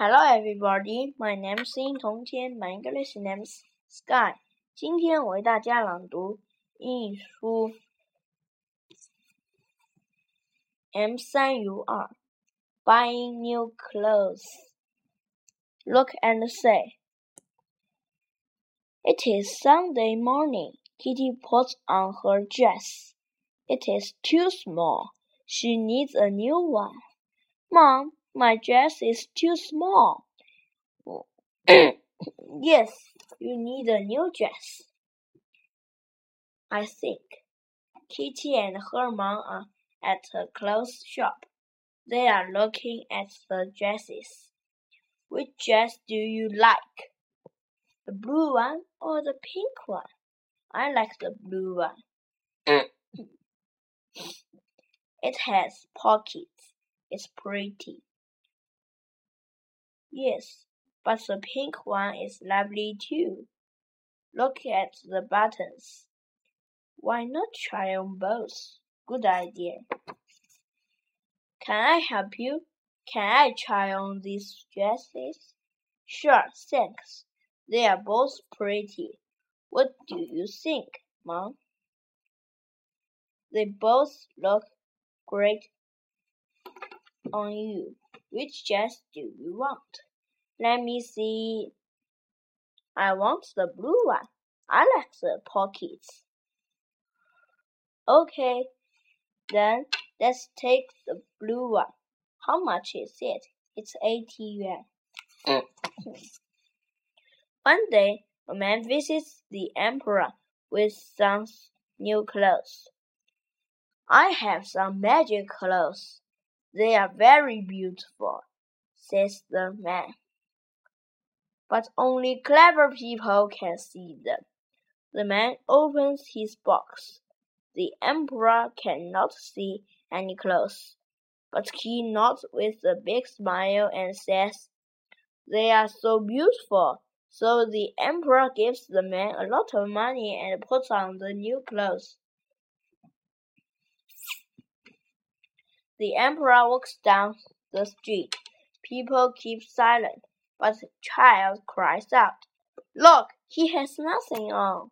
Hello, everybody. My name is Yin Tongqian. My English name is Sky. 今天我为大家朗读英语书 M 三 U 二 Buying new clothes. Look and say. It is Sunday morning. Kitty puts on her dress. It is too small. She needs a new one. Mom, my dress is too small. yes, you need a new dress. I think. Kitty and her mom are at a clothes shop. They are looking at the dresses. Which dress do you like? The blue one or the pink one? I like the blue one. it has pockets. It's pretty. Yes, but the pink one is lovely too. Look at the buttons. Why not try on both? Good idea. Can I help you? Can I try on these dresses? Sure, thanks. They are both pretty. What do you think, Mom? They both look great on you. Which dress do you want? Let me see. I want the blue one. I like the pockets. Okay, then let's take the blue one. How much is it? It's 80 yuan. one day, a man visits the emperor with some new clothes. I have some magic clothes. They are very beautiful, says the man. But only clever people can see them. The man opens his box. The emperor cannot see any clothes, but he nods with a big smile and says, They are so beautiful. So the emperor gives the man a lot of money and puts on the new clothes. The emperor walks down the street. People keep silent, but the child cries out, Look, he has nothing on.